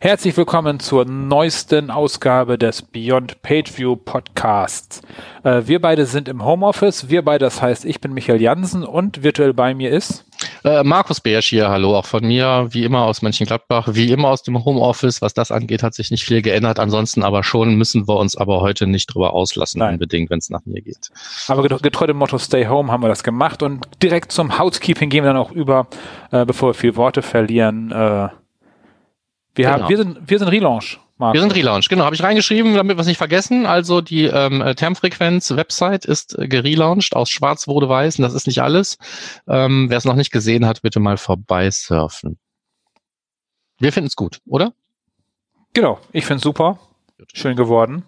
Herzlich willkommen zur neuesten Ausgabe des Beyond Pageview Podcasts. Äh, wir beide sind im Homeoffice. Wir beide, das heißt, ich bin Michael Jansen und virtuell bei mir ist äh, Markus Beersch hier, hallo, auch von mir, wie immer aus Mönchengladbach, wie immer aus dem Homeoffice. Was das angeht, hat sich nicht viel geändert. Ansonsten aber schon müssen wir uns aber heute nicht drüber auslassen, Nein. unbedingt, wenn es nach mir geht. Aber getreu dem Motto Stay Home haben wir das gemacht und direkt zum Housekeeping gehen wir dann auch über, äh, bevor wir viel Worte verlieren. Äh, wir, genau. haben, wir, sind, wir sind Relaunch. Marco. Wir sind Relaunch, genau, habe ich reingeschrieben, damit wir es nicht vergessen. Also die ähm, Termfrequenz-Website ist äh, gelauncht, aus schwarz wurde weiß und das ist nicht alles. Ähm, Wer es noch nicht gesehen hat, bitte mal vorbeisurfen. Wir finden es gut, oder? Genau, ich finde es super. Schön geworden.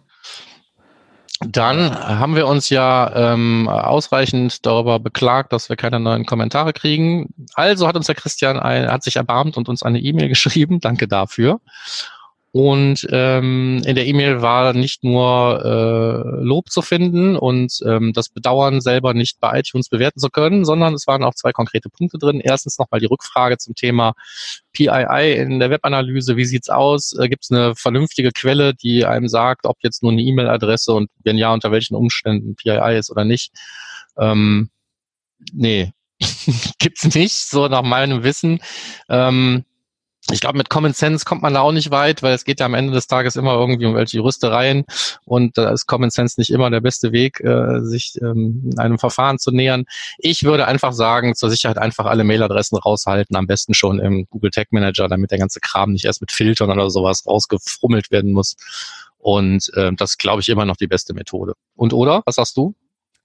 Dann haben wir uns ja ähm, ausreichend darüber beklagt, dass wir keine neuen Kommentare kriegen. Also hat uns der Christian ein, hat sich erbarmt und uns eine E-Mail geschrieben. Danke dafür. Und ähm, in der E-Mail war nicht nur äh, Lob zu finden und ähm, das Bedauern selber nicht bei iTunes bewerten zu können, sondern es waren auch zwei konkrete Punkte drin. Erstens nochmal die Rückfrage zum Thema PII in der Webanalyse. Wie sieht's aus? Äh, Gibt es eine vernünftige Quelle, die einem sagt, ob jetzt nur eine E-Mail-Adresse und wenn ja, unter welchen Umständen PII ist oder nicht? Ähm, nee, gibt's nicht, so nach meinem Wissen. Ähm, ich glaube, mit Common Sense kommt man da auch nicht weit, weil es geht ja am Ende des Tages immer irgendwie um welche Juristereien und da ist Common Sense nicht immer der beste Weg, äh, sich ähm, einem Verfahren zu nähern. Ich würde einfach sagen, zur Sicherheit einfach alle Mailadressen raushalten, am besten schon im Google Tag Manager, damit der ganze Kram nicht erst mit Filtern oder sowas rausgefrummelt werden muss. Und äh, das glaube ich immer noch die beste Methode. Und oder? Was sagst du?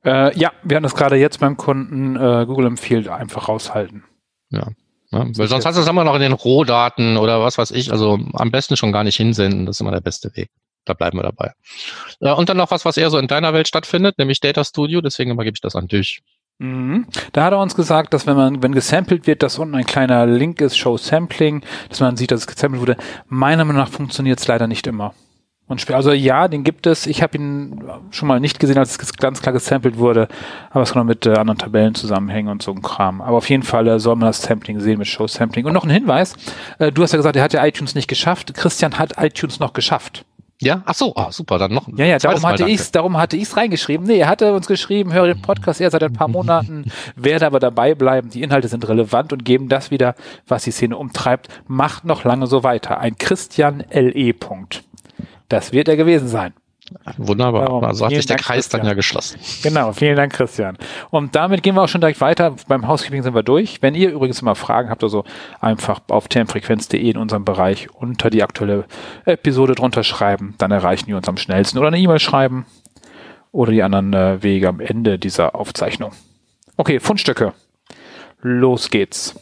Äh, ja, wir haben das gerade jetzt beim Kunden äh, Google empfiehlt, einfach raushalten. Ja, Ne? Weil sonst hast du es immer noch in den Rohdaten oder was weiß ich. Also am besten schon gar nicht hinsenden. Das ist immer der beste Weg. Da bleiben wir dabei. Ja, und dann noch was, was eher so in deiner Welt stattfindet, nämlich Data Studio. Deswegen übergebe ich das an dich. Mhm. Da hat er uns gesagt, dass wenn man, wenn gesampelt wird, dass unten ein kleiner Link ist, Show Sampling, dass man sieht, dass es gesampelt wurde. Meiner Meinung nach funktioniert es leider nicht immer. Und also ja, den gibt es. Ich habe ihn schon mal nicht gesehen, als es ganz klar gesampelt wurde, aber es kann auch mit äh, anderen Tabellen zusammenhängen und so ein Kram. Aber auf jeden Fall äh, soll man das Sampling sehen mit Show Sampling. Und noch ein Hinweis: äh, Du hast ja gesagt, er hat ja iTunes nicht geschafft. Christian hat iTunes noch geschafft. Ja, ach so, oh, super, dann noch. Ja, ja, darum hatte ich darum hatte ich's reingeschrieben. Nee, er hatte uns geschrieben, höre den Podcast erst seit ein paar Monaten, werde aber dabei bleiben. Die Inhalte sind relevant und geben das wieder, was die Szene umtreibt. Macht noch lange so weiter. Ein Christian L.E. Punkt. Das wird er gewesen sein. Wunderbar. Darum, also hat sich der Dank, Kreis Christian. dann ja geschlossen. Genau, vielen Dank, Christian. Und damit gehen wir auch schon direkt weiter. Beim Housekeeping sind wir durch. Wenn ihr übrigens immer Fragen habt, also einfach auf termfrequenz.de in unserem Bereich unter die aktuelle Episode drunter schreiben, dann erreichen wir uns am schnellsten. Oder eine E-Mail schreiben oder die anderen äh, Wege am Ende dieser Aufzeichnung. Okay, Fundstücke. Los geht's.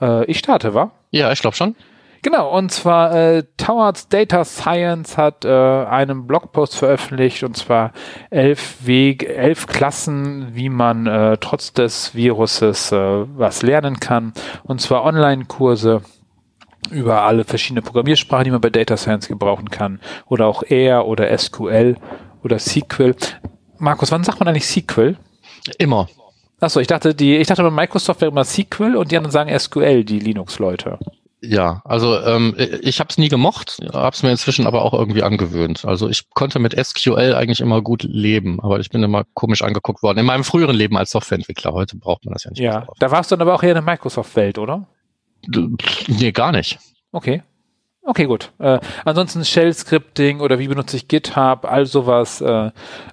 Äh, ich starte, wa? Ja, ich glaube schon. Genau, und zwar äh, Towards Data Science hat äh, einen Blogpost veröffentlicht und zwar elf Weg, elf Klassen, wie man äh, trotz des Viruses äh, was lernen kann. Und zwar Online-Kurse über alle verschiedene Programmiersprachen, die man bei Data Science gebrauchen kann. Oder auch R oder SQL oder SQL. Markus, wann sagt man eigentlich SQL? Immer. Achso, ich dachte, die, ich dachte bei Microsoft wäre immer SQL und die anderen sagen SQL, die Linux-Leute. Ja, also ähm, ich habe es nie gemocht, habe es mir inzwischen aber auch irgendwie angewöhnt. Also ich konnte mit SQL eigentlich immer gut leben, aber ich bin immer komisch angeguckt worden. In meinem früheren Leben als Softwareentwickler, heute braucht man das ja nicht. Ja, da warst du dann aber auch eher in der Microsoft-Welt, oder? Nee, gar nicht. Okay. Okay, gut. Äh, ansonsten Shell-Scripting oder wie benutze ich GitHub, all sowas. Äh,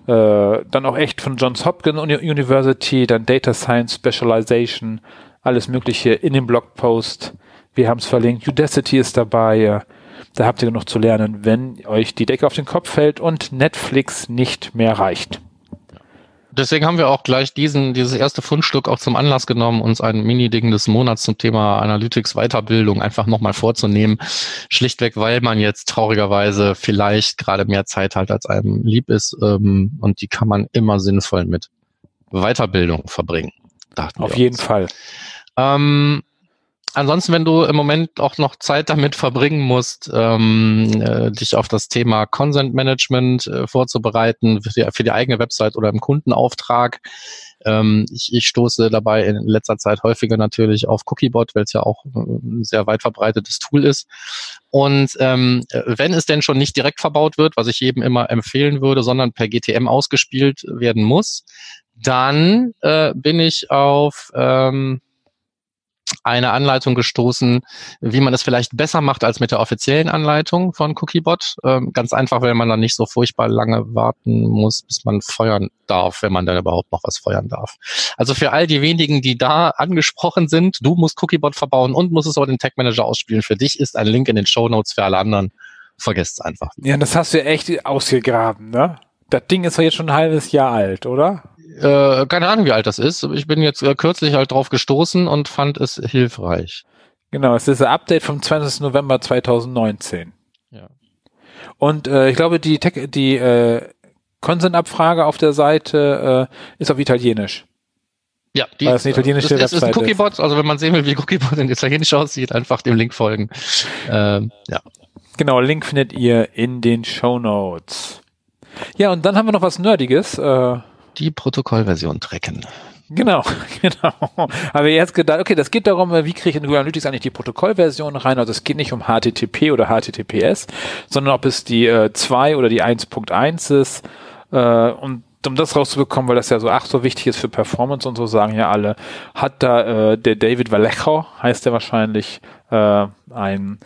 äh, dann auch echt von Johns Hopkins University, dann Data Science Specialization, alles Mögliche in dem Blogpost. Wir haben es verlinkt. Udacity ist dabei. Da habt ihr genug zu lernen, wenn euch die Decke auf den Kopf fällt und Netflix nicht mehr reicht. Deswegen haben wir auch gleich diesen, dieses erste Fundstück auch zum Anlass genommen, uns ein Mini-Ding des Monats zum Thema Analytics Weiterbildung einfach nochmal vorzunehmen. Schlichtweg, weil man jetzt traurigerweise vielleicht gerade mehr Zeit hat, als einem lieb ist. Ähm, und die kann man immer sinnvoll mit Weiterbildung verbringen. Auf jeden Fall. Ähm, ansonsten, wenn du im Moment auch noch Zeit damit verbringen musst, ähm, äh, dich auf das Thema Consent Management äh, vorzubereiten für die, für die eigene Website oder im Kundenauftrag, ähm, ich, ich stoße dabei in letzter Zeit häufiger natürlich auf Cookiebot, weil es ja auch ein sehr weit verbreitetes Tool ist. Und ähm, wenn es denn schon nicht direkt verbaut wird, was ich jedem immer empfehlen würde, sondern per GTM ausgespielt werden muss, dann äh, bin ich auf ähm, eine Anleitung gestoßen, wie man es vielleicht besser macht als mit der offiziellen Anleitung von Cookiebot. Ähm, ganz einfach, weil man dann nicht so furchtbar lange warten muss, bis man feuern darf, wenn man dann überhaupt noch was feuern darf. Also für all die wenigen, die da angesprochen sind, du musst Cookiebot verbauen und musst es aber den Tag Manager ausspielen. Für dich ist ein Link in den Show Notes für alle anderen. Vergesst es einfach. Ja, das hast du echt ausgegraben, ne? Das Ding ist doch jetzt schon ein halbes Jahr alt, oder? Äh, keine Ahnung, wie alt das ist. Ich bin jetzt äh, kürzlich halt drauf gestoßen und fand es hilfreich. Genau, es ist ein Update vom 20. November 2019. Ja. Und äh, ich glaube, die, Tech, die äh, Consent-Abfrage auf der Seite äh, ist auf Italienisch. Ja, die Weil es eine italienische ist, ist ein Cookiebot, also wenn man sehen will, wie Cookiebot in Italienisch aussieht, einfach dem Link folgen. Ähm, ja. Genau, Link findet ihr in den Show Notes. Ja, und dann haben wir noch was Nerdiges. Äh, die Protokollversion tracken. Genau, genau. Aber jetzt gedacht, okay, das geht darum, wie kriege ich in Google Analytics eigentlich die Protokollversion rein? Also es geht nicht um HTTP oder HTTPS, sondern ob es die äh, 2 oder die 1.1 ist. Äh, und um das rauszubekommen, weil das ja so ach so wichtig ist für Performance und so sagen ja alle, hat da äh, der David Vallejo, heißt der wahrscheinlich, äh, ein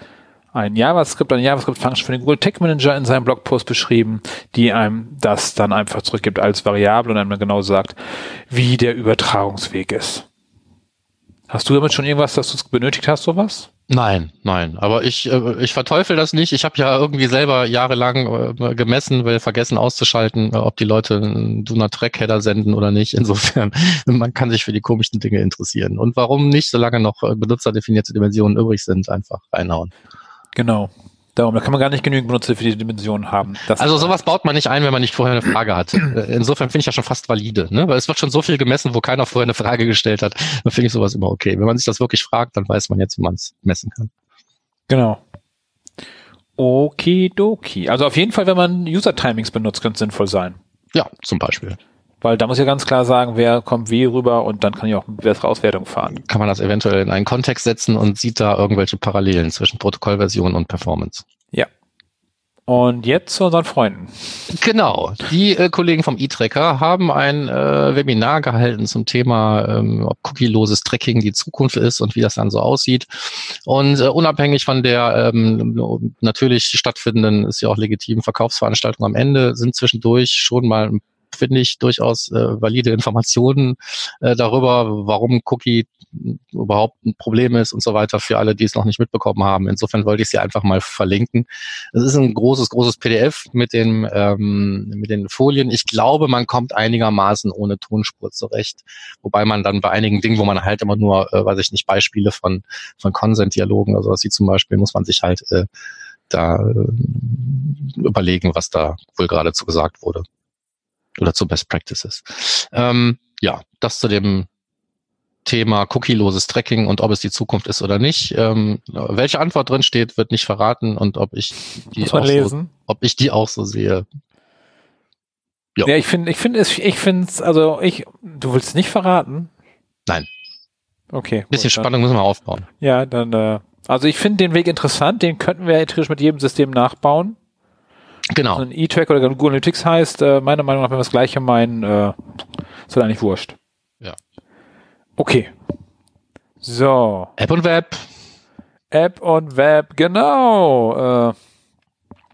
ein JavaScript, eine JavaScript-Function für den Google Tech Manager in seinem Blogpost beschrieben, die einem das dann einfach zurückgibt als Variable und einem dann genau sagt, wie der Übertragungsweg ist. Hast du damit schon irgendwas, dass du es benötigt hast, sowas? Nein, nein. Aber ich, äh, ich verteufel das nicht. Ich habe ja irgendwie selber jahrelang äh, gemessen, weil vergessen auszuschalten, äh, ob die Leute einen Do Not Track Header senden oder nicht. Insofern, man kann sich für die komischen Dinge interessieren. Und warum nicht, solange noch benutzerdefinierte Dimensionen übrig sind, einfach reinhauen. Genau. Darum, da kann man gar nicht genügend Benutzer für die Dimensionen haben. Das also sowas baut man nicht ein, wenn man nicht vorher eine Frage hat. Äh, insofern finde ich das schon fast valide, ne? weil es wird schon so viel gemessen, wo keiner vorher eine Frage gestellt hat. Dann finde ich sowas immer okay. Wenn man sich das wirklich fragt, dann weiß man jetzt, wie man es messen kann. Genau. Okidoki. Also auf jeden Fall, wenn man User-Timings benutzt, könnte es sinnvoll sein. Ja, zum Beispiel. Weil da muss ich ganz klar sagen, wer kommt wie rüber und dann kann ich auch eine bessere Auswertung fahren. Kann man das eventuell in einen Kontext setzen und sieht da irgendwelche Parallelen zwischen Protokollversion und Performance. Ja. Und jetzt zu unseren Freunden. Genau. Die äh, Kollegen vom E-Tracker haben ein äh, Webinar gehalten zum Thema, ähm, ob cookieloses Tracking die Zukunft ist und wie das dann so aussieht. Und äh, unabhängig von der ähm, natürlich stattfindenden, ist ja auch legitim Verkaufsveranstaltung am Ende, sind zwischendurch schon mal ein finde ich, durchaus äh, valide Informationen äh, darüber, warum Cookie überhaupt ein Problem ist und so weiter für alle, die es noch nicht mitbekommen haben. Insofern wollte ich sie einfach mal verlinken. Es ist ein großes, großes PDF mit den, ähm, mit den Folien. Ich glaube, man kommt einigermaßen ohne Tonspur zurecht, wobei man dann bei einigen Dingen, wo man halt immer nur, äh, weiß ich nicht, Beispiele von, von Consent-Dialogen oder sowas wie zum Beispiel, muss man sich halt äh, da äh, überlegen, was da wohl geradezu gesagt wurde oder zu Best Practices. Ähm, ja, das zu dem Thema cookieloses Tracking und ob es die Zukunft ist oder nicht. Ähm, welche Antwort drin steht, wird nicht verraten und ob ich die auch so, ob ich die auch so sehe. Jo. Ja, ich finde, ich finde es, ich finde es, also ich, du willst nicht verraten? Nein. Okay. Bisschen gut, Spannung müssen wir aufbauen. Ja, dann, äh, also ich finde den Weg interessant, den könnten wir theoretisch mit jedem System nachbauen. Genau. So ein E-Track oder Google Analytics heißt, äh, meiner Meinung nach, wenn wir das gleiche meinen, äh, ist halt eigentlich wurscht. Ja. Okay. So. App und Web. App und Web, genau. Äh,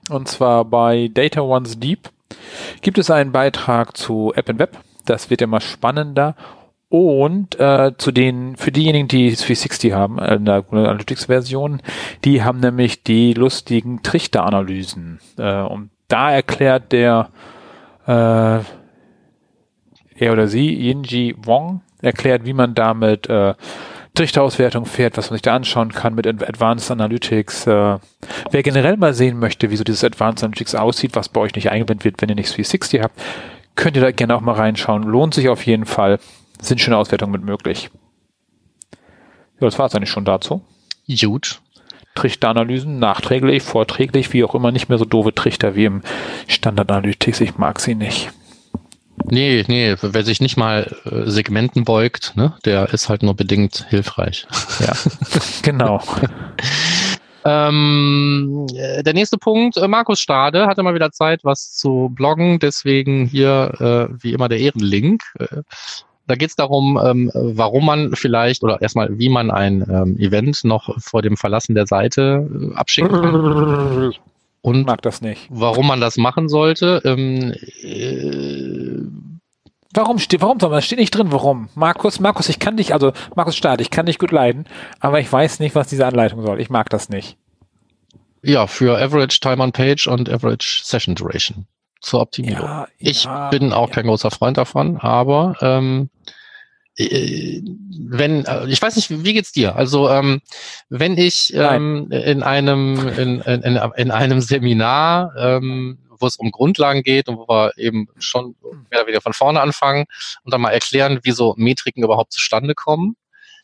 und zwar bei Data One's Deep gibt es einen Beitrag zu App und Web. Das wird immer spannender und äh, zu den, für diejenigen, die 360 haben, äh, in der Analytics-Version, die haben nämlich die lustigen Trichteranalysen. Äh, und da erklärt der äh, er oder sie, Yinji Wong, erklärt, wie man damit äh, Trichterauswertung fährt, was man sich da anschauen kann mit Advanced Analytics. Äh, wer generell mal sehen möchte, wie so dieses Advanced Analytics aussieht, was bei euch nicht eingeblendet wird, wenn ihr nicht 360 habt, könnt ihr da gerne auch mal reinschauen. Lohnt sich auf jeden Fall sind schöne Auswertungen mit möglich. Ja, das war es eigentlich schon dazu. Gut. Trichteranalysen nachträglich, vorträglich, wie auch immer, nicht mehr so doofe Trichter wie im Standard Analytics. Ich mag sie nicht. Nee, nee, wer sich nicht mal äh, Segmenten beugt, ne, der ist halt nur bedingt hilfreich. Ja, genau. ähm, äh, der nächste Punkt, äh, Markus Stade hatte mal wieder Zeit, was zu bloggen, deswegen hier äh, wie immer der Ehrenlink. Da geht es darum, ähm, warum man vielleicht oder erstmal, wie man ein ähm, Event noch vor dem Verlassen der Seite äh, abschicken kann. Und mag das nicht. Warum man das machen sollte. Ähm, äh, Warum steht, warum, das steht nicht drin, warum? Markus, Markus, ich kann dich, also Markus Staat, ich kann dich gut leiden, aber ich weiß nicht, was diese Anleitung soll. Ich mag das nicht. Ja, für Average Time on Page und Average Session Duration zur Optimierung. Ja, ich ja, bin auch ja. kein großer Freund davon, aber ähm, äh, wenn äh, ich weiß nicht, wie geht's dir? Also ähm, wenn ich ähm, in einem in, in, in einem Seminar, ähm, wo es um Grundlagen geht und wo wir eben schon mehr oder weniger von vorne anfangen und dann mal erklären, wie so Metriken überhaupt zustande kommen,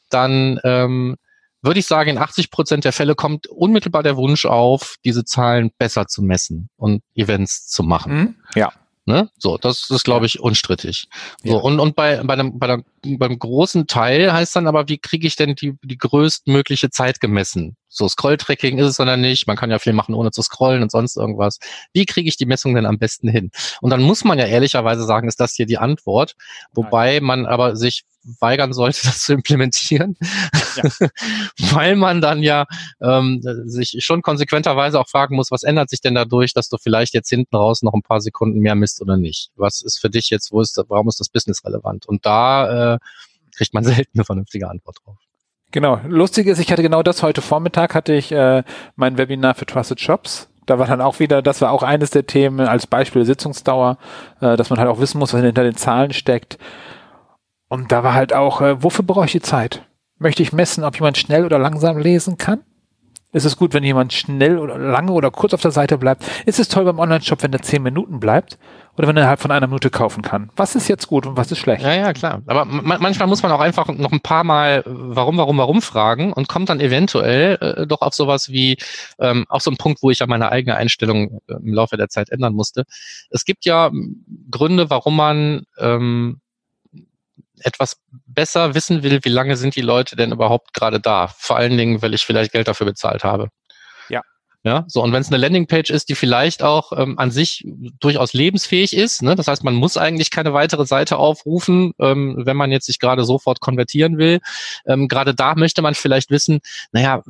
dann ähm, würde ich sagen, in 80 Prozent der Fälle kommt unmittelbar der Wunsch auf, diese Zahlen besser zu messen und Events zu machen. Mhm. Ja. Ne? So, das ist, glaube ich, unstrittig. So, ja. und, und bei, bei, einem, bei einem, beim großen Teil heißt dann aber, wie kriege ich denn die, die größtmögliche Zeit gemessen? So, Scroll-Tracking ist es oder nicht. Man kann ja viel machen, ohne zu scrollen und sonst irgendwas. Wie kriege ich die Messung denn am besten hin? Und dann muss man ja ehrlicherweise sagen, ist das hier die Antwort. Wobei man aber sich weigern sollte, das zu implementieren, ja. weil man dann ja ähm, sich schon konsequenterweise auch fragen muss, was ändert sich denn dadurch, dass du vielleicht jetzt hinten raus noch ein paar Sekunden mehr misst oder nicht? Was ist für dich jetzt, wo ist, warum ist das Business relevant? Und da äh, kriegt man selten eine vernünftige Antwort drauf. Genau. Lustig ist, ich hatte genau das heute Vormittag, hatte ich äh, mein Webinar für Trusted Shops da war dann auch wieder, das war auch eines der Themen als Beispiel Sitzungsdauer, äh, dass man halt auch wissen muss, was hinter den Zahlen steckt. Und da war halt auch, äh, wofür brauche ich die Zeit? Möchte ich messen, ob jemand schnell oder langsam lesen kann? Ist es gut, wenn jemand schnell oder lange oder kurz auf der Seite bleibt? Ist es toll beim Online-Shop, wenn er zehn Minuten bleibt? Oder wenn er halt von einer Minute kaufen kann? Was ist jetzt gut und was ist schlecht? Ja, ja, klar. Aber manchmal muss man auch einfach noch ein paar Mal warum, warum, warum fragen und kommt dann eventuell äh, doch auf sowas wie, ähm, auf so einen Punkt, wo ich ja meine eigene Einstellung äh, im Laufe der Zeit ändern musste. Es gibt ja Gründe, warum man ähm, etwas besser wissen will, wie lange sind die Leute denn überhaupt gerade da. Vor allen Dingen, weil ich vielleicht Geld dafür bezahlt habe. Ja, so und wenn es eine Landingpage ist, die vielleicht auch ähm, an sich durchaus lebensfähig ist, ne? das heißt, man muss eigentlich keine weitere Seite aufrufen, ähm, wenn man jetzt sich gerade sofort konvertieren will. Ähm, gerade da möchte man vielleicht wissen, naja,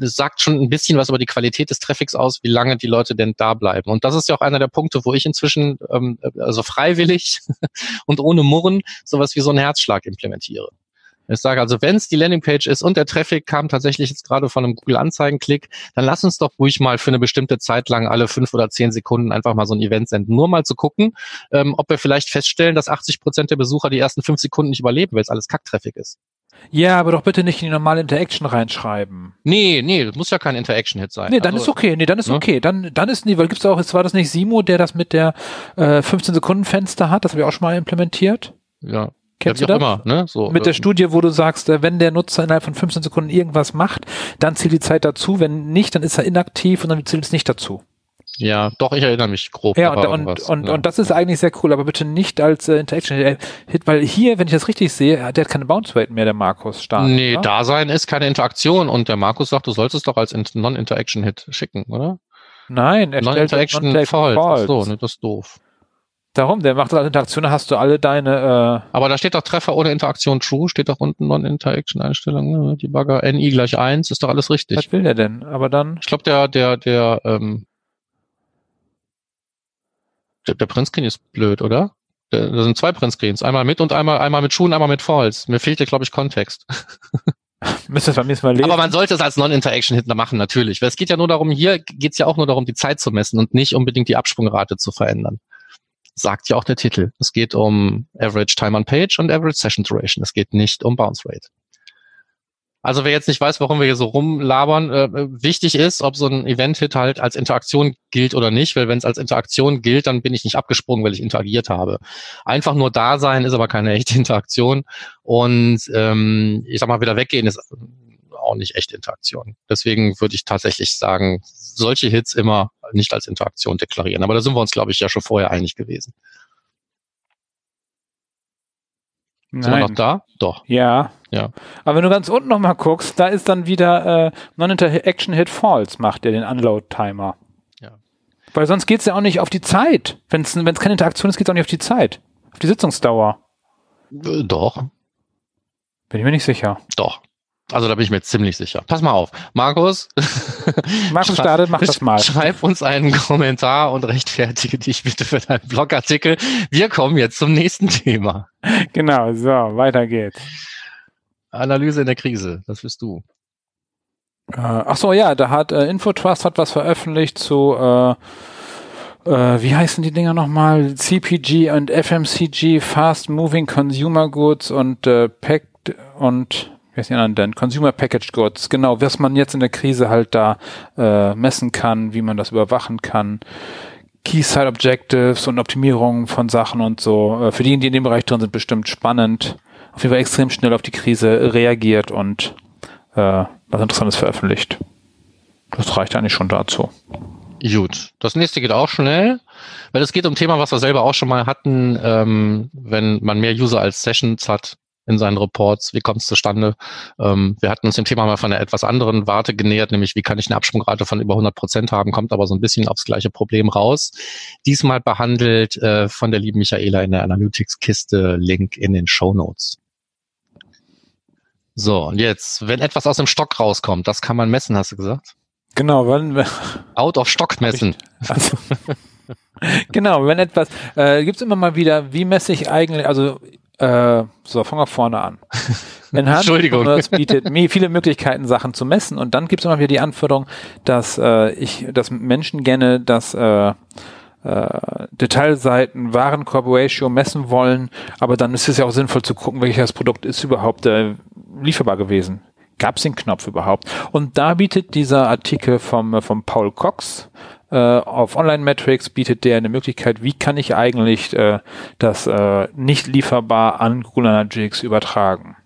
es sagt schon ein bisschen was über die Qualität des Traffics aus, wie lange die Leute denn da bleiben. Und das ist ja auch einer der Punkte, wo ich inzwischen ähm, also freiwillig und ohne Murren sowas wie so einen Herzschlag implementiere. Ich sage also, wenn es die Landingpage ist und der Traffic kam tatsächlich jetzt gerade von einem Google-Anzeigen-Klick, dann lass uns doch ruhig mal für eine bestimmte Zeit lang alle fünf oder zehn Sekunden einfach mal so ein Event senden. Nur mal zu gucken, ähm, ob wir vielleicht feststellen, dass 80 Prozent der Besucher die ersten fünf Sekunden nicht überleben, weil es alles Kack-Traffic ist. Ja, aber doch bitte nicht in die normale Interaction reinschreiben. Nee, nee, das muss ja kein Interaction-Hit sein. Nee, dann also, ist okay. Nee, dann ist ne? okay. Dann, dann ist nie, weil gibt's auch, jetzt war das nicht Simo, der das mit der äh, 15 Sekunden Fenster hat, das habe ich auch schon mal implementiert. Ja. Kennst ja, du das? Immer, ne? so, Mit der Studie, wo du sagst, äh, wenn der Nutzer innerhalb von 15 Sekunden irgendwas macht, dann zählt die Zeit dazu. Wenn nicht, dann ist er inaktiv und dann zählt es nicht dazu. Ja, doch, ich erinnere mich grob. Ja, und, und, und, ja. und das ist eigentlich sehr cool, aber bitte nicht als äh, Interaction-Hit, weil hier, wenn ich das richtig sehe, der hat keine Bounce Rate mehr, der Markus Start. Nee, oder? Dasein ist keine Interaktion und der Markus sagt, du solltest es doch als Non-Interaction-Hit schicken, oder? Nein, er Non-Interaction false. false. Ach so, ne, das ist doof. Darum, der macht das als Interaktion, hast du alle deine. Äh Aber da steht doch Treffer ohne Interaktion true, steht doch unten Non-Interaction-Einstellung, ne? die Bagger NI gleich eins ist doch alles richtig. Was will der denn? Aber dann. Ich glaube, der, der, der, ähm, der, der Printscreen ist blöd, oder? Da sind zwei Printscreens, einmal mit und einmal, einmal mit Schuhen, einmal mit Falls. Mir fehlt ja, glaube ich, Kontext. Müsste es beim nächsten Mal lesen. Aber man sollte es als Non-Interaction-Hitler machen, natürlich. Weil es geht ja nur darum, hier geht es ja auch nur darum, die Zeit zu messen und nicht unbedingt die Absprungrate zu verändern sagt ja auch der Titel. Es geht um Average Time on Page und Average Session Duration. Es geht nicht um Bounce Rate. Also wer jetzt nicht weiß, warum wir hier so rumlabern, äh, wichtig ist, ob so ein Event-Hit halt als Interaktion gilt oder nicht, weil wenn es als Interaktion gilt, dann bin ich nicht abgesprungen, weil ich interagiert habe. Einfach nur da sein ist aber keine echte Interaktion und ähm, ich sag mal, wieder weggehen ist auch nicht echte Interaktion. Deswegen würde ich tatsächlich sagen, solche Hits immer nicht als Interaktion deklarieren. Aber da sind wir uns, glaube ich, ja schon vorher einig gewesen. Nein. Sind wir noch da? Doch. Ja. Ja. Aber wenn du ganz unten nochmal guckst, da ist dann wieder äh, Non-Interaction-Hit False, macht der den Unload-Timer. Ja. Weil sonst geht's ja auch nicht auf die Zeit. Wenn es keine Interaktion ist, geht's auch nicht auf die Zeit. Auf die Sitzungsdauer. Äh, Doch, Bin ich mir nicht sicher. doch. Also da bin ich mir ziemlich sicher. Pass mal auf. Markus. Markus startet, mach das mal. Schreib uns einen Kommentar und rechtfertige dich bitte für deinen Blogartikel. Wir kommen jetzt zum nächsten Thema. Genau, so, weiter geht's. Analyse in der Krise. Das bist du. Äh, ach so, ja, da hat äh, Infotrust hat was veröffentlicht zu äh, äh, wie heißen die Dinger nochmal? CPG und FMCG, Fast Moving Consumer Goods und äh, Packed und heißt die anderen? Consumer Packaged Goods, genau, was man jetzt in der Krise halt da äh, messen kann, wie man das überwachen kann. Key Side Objectives und Optimierungen von Sachen und so. Äh, für diejenigen, die in dem Bereich drin sind, bestimmt spannend. Auf jeden Fall extrem schnell auf die Krise reagiert und äh, was Interessantes veröffentlicht. Das reicht eigentlich schon dazu. Gut. Das nächste geht auch schnell, weil es geht um ein Thema, was wir selber auch schon mal hatten, ähm, wenn man mehr User als Sessions hat in seinen Reports, wie kommt es zustande? Ähm, wir hatten uns dem Thema mal von einer etwas anderen Warte genähert, nämlich wie kann ich eine Absprungrate von über 100 Prozent haben, kommt aber so ein bisschen aufs gleiche Problem raus. Diesmal behandelt äh, von der lieben Michaela in der Analytics-Kiste, Link in den Show Notes. So, und jetzt, wenn etwas aus dem Stock rauskommt, das kann man messen, hast du gesagt? Genau, wenn, Out of Stock messen. also, genau, wenn etwas, äh, gibt's immer mal wieder, wie messe ich eigentlich, also äh, so, fangen wir vorne an. Enhanced Entschuldigung. Commerce bietet mir viele Möglichkeiten, Sachen zu messen und dann gibt's immer wieder die Anforderung, dass äh, ich, dass Menschen gerne das äh, äh, Detailseiten Warenkorb-Ratio messen wollen, aber dann ist es ja auch sinnvoll zu gucken, welches Produkt ist überhaupt äh, lieferbar gewesen. Gab es den Knopf überhaupt? Und da bietet dieser Artikel vom, äh, vom Paul Cox äh, auf Online Metrics bietet der eine Möglichkeit, wie kann ich eigentlich äh, das äh, nicht lieferbar an Google Analytics übertragen.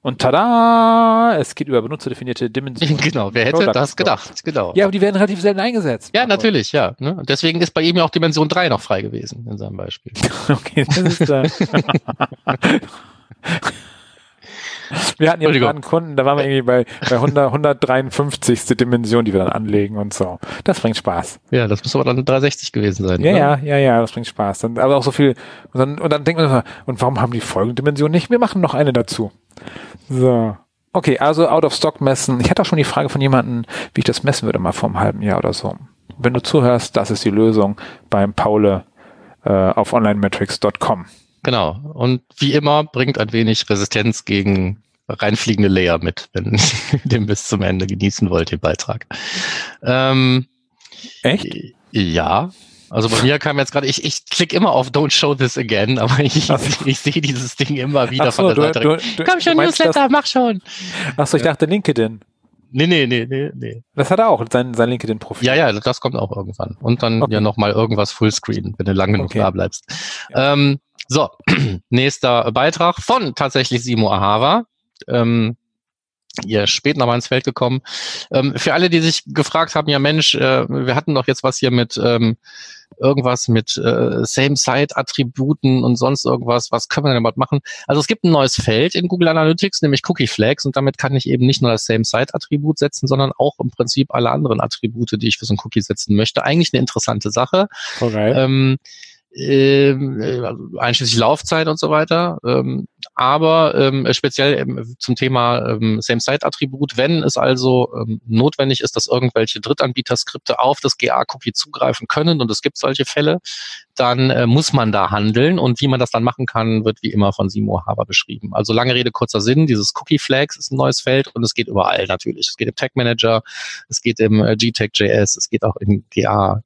Und tada, es geht über benutzerdefinierte Dimensionen. Genau, wer hätte das gedacht? Genau. Ja, aber die werden relativ selten eingesetzt. Ja, natürlich, ja. Ne? Und Deswegen ist bei ihm ja auch Dimension 3 noch frei gewesen in seinem Beispiel. Okay, das ist äh, Wir hatten ja einen Kunden, da waren wir irgendwie bei, bei 100, 153. Dimension, die wir dann anlegen und so. Das bringt Spaß. Ja, das muss aber dann 360 gewesen sein. Ja, oder? ja, ja, ja, das bringt Spaß. Dann, aber auch so viel, und dann, und dann denkt man, und warum haben die folgende Dimension nicht? Wir machen noch eine dazu. So. Okay, also out of stock messen. Ich hatte auch schon die Frage von jemandem, wie ich das messen würde, mal vor einem halben Jahr oder so. Wenn du zuhörst, das ist die Lösung beim Paule äh, auf onlinemetrics.com. Genau. Und wie immer bringt ein wenig Resistenz gegen reinfliegende Layer mit, wenn ihr den bis zum Ende genießen wollt, den Beitrag. Ähm, Echt? ja. Also bei mir kam jetzt gerade, ich, ich klicke immer auf Don't Show This Again, aber ich, ich sehe dieses Ding immer wieder so, von der du, Seite. du, du, Komm schon, Newsletter, mach schon. Das, ach so, ich dachte LinkedIn. Nee, nee, nee, nee, nee. Das hat er auch, sein, sein LinkedIn-Profil. Ja, ja, das kommt auch irgendwann. Und dann Okay. ja nochmal irgendwas Fullscreen, wenn du lang genug Okay. da bleibst. Ähm, so, nächster Beitrag von tatsächlich Simo Ahava. Ähm, ihr spät nochmal ins Feld gekommen. Ähm, für alle, die sich gefragt haben, ja Mensch, äh, wir hatten doch jetzt was hier mit ähm, irgendwas mit äh, Same-Site-Attributen und sonst irgendwas. Was können wir denn überhaupt machen? Also es gibt ein neues Feld in Google Analytics, nämlich Cookie Flags und damit kann ich eben nicht nur das Same-Site-Attribut setzen, sondern auch im Prinzip alle anderen Attribute, die ich für so ein Cookie setzen möchte. Eigentlich eine interessante Sache ähm, ähm, äh, also einschließlich Laufzeit und so weiter. Ähm, aber ähm, speziell ähm, zum Thema ähm, Same-Site-Attribut, wenn es also ähm, notwendig ist, dass irgendwelche Drittanbieter-Skripte auf das GA-Cookie zugreifen können, und es gibt solche Fälle, dann äh, muss man da handeln. Und wie man das dann machen kann, wird wie immer von Simo Haber beschrieben. Also lange Rede, kurzer Sinn, dieses Cookie-Flags ist ein neues Feld und es geht überall natürlich. Es geht im Tag-Manager, es geht im äh, GTAG.js, es geht auch im GA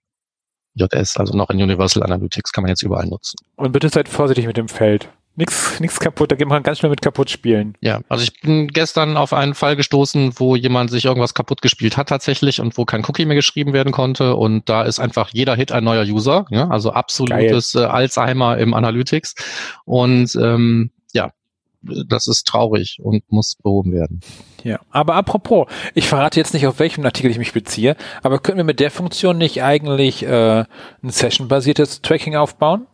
JS, also noch in Universal Analytics, kann man jetzt überall nutzen. Und bitte seid vorsichtig mit dem Feld. Nichts nix kaputt, da geht man ganz schnell mit kaputt spielen. Ja, also ich bin gestern auf einen Fall gestoßen, wo jemand sich irgendwas kaputt gespielt hat tatsächlich und wo kein Cookie mehr geschrieben werden konnte und da ist einfach jeder Hit ein neuer User, ja, also absolutes äh, Alzheimer im Analytics und ähm, das ist traurig und muss behoben werden. Ja, aber apropos, ich verrate jetzt nicht, auf welchem Artikel ich mich beziehe, aber können wir mit der Funktion nicht eigentlich äh, ein Session-basiertes Tracking aufbauen?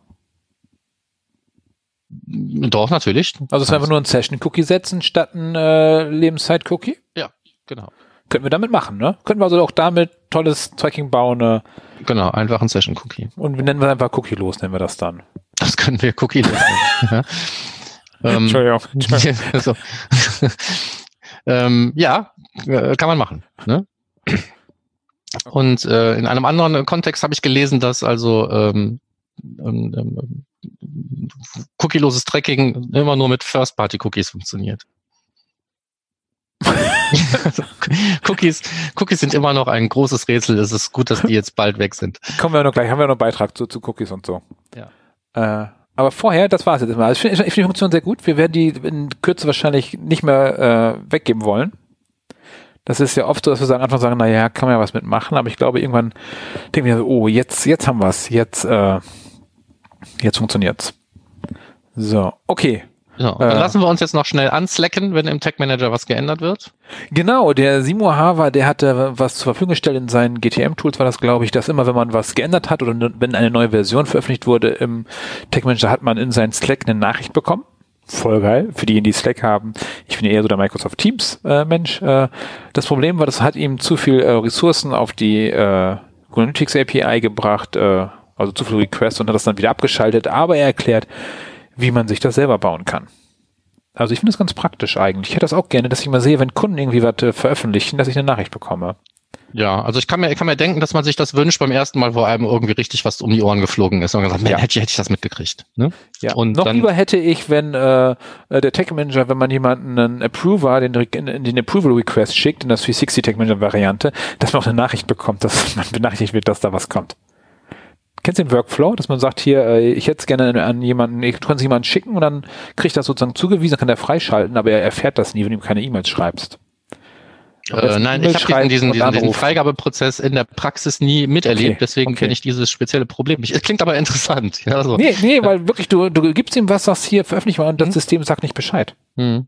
Doch, natürlich. Also es einfach nur ein Session-Cookie setzen statt ein äh, Lebenszeit-Cookie? Ja, genau. Könnten wir damit machen, ne? Könnten wir also auch damit tolles Tracking bauen. Äh, genau, einfach ein Session-Cookie. Und wir nennen wir einfach Cookie-los, nennen wir das dann. Das können wir Cookie-los nennen. ja. ähm, Entschuldigung. Entschuldigung. also, ähm, ja, äh, kann man machen. Ne? Und äh, in einem anderen Kontext habe ich gelesen, dass also ähm, ähm, ähm cookieloses Tracking immer nur mit First-Party-Cookies funktioniert. Cookies, Cookies sind immer noch ein großes Rätsel. Es ist gut, dass die jetzt bald weg sind. Kommen wir noch gleich, haben wir noch einen Beitrag zu, zu Cookies und so. Ja. Äh, aber vorher, das war es jetzt mal. Also ich finde find die Funktion sehr gut. Wir werden die in Kürze wahrscheinlich nicht mehr äh, weggeben wollen. Das ist ja oft so, dass wir am Anfang sagen, naja, kann man ja was mitmachen, aber ich glaube, irgendwann denken wir so, oh, jetzt, jetzt haben wir es, jetzt, äh, jetzt funktioniert's. So, okay. So, dann äh, lassen wir uns jetzt noch schnell anslacken, wenn im Tech Manager was geändert wird. Genau, der Simo Hava, der hatte was zur Verfügung gestellt in seinen GTM-Tools, war das, glaube ich, dass immer, wenn man was geändert hat oder wenn eine neue Version veröffentlicht wurde im Tech Manager, hat man in seinen Slack eine Nachricht bekommen. Voll geil. Für diejenigen, die Slack haben. Ich bin eher so der Microsoft Teams äh, Mensch. Äh, das Problem war, das hat ihm zu viel äh, Ressourcen auf die äh, Analytics API gebracht, äh, also zu viel Requests und hat das dann wieder abgeschaltet. Aber er erklärt, wie man sich das selber bauen kann. Also ich finde es ganz praktisch eigentlich. Ich hätte das auch gerne, dass ich mal sehe, wenn Kunden irgendwie was äh, veröffentlichen, dass ich eine Nachricht bekomme. Ja, also ich kann mir, ich kann mir denken, dass man sich das wünscht beim ersten Mal, wo einem irgendwie richtig was um die Ohren geflogen ist und gesagt, ja. hätte, hätte ich das mitgekriegt. Ne? Ja. Und noch dann, lieber hätte ich, wenn äh, äh der Tech Manager, wenn man jemanden einen Approver, den, den Approval Request schickt, in das 360 Tech Manager Variante, dass man auch eine Nachricht bekommt, dass man benachrichtigt wird, dass da was kommt kennst du den Workflow, dass man sagt, hier, äh, ich hätte es gerne an jemanden, ich kann es jemanden schicken und dann kriegt das sozusagen zugewiesen, kann er freischalten, aber er erfährt das nie, wenn du ihm keine E-Mails schreibst. Äh, nein, ich habe diesen, diesen, diesen, Freigabeprozess in der Praxis nie miterlebt, okay, deswegen okay. kenne ich dieses spezielle Problem nicht. Es klingt aber interessant. Ja, so. Nee, nee, weil wirklich, du, du gibst ihm was, was hier veröffentlicht war und das hm. System sagt nicht Bescheid. Hm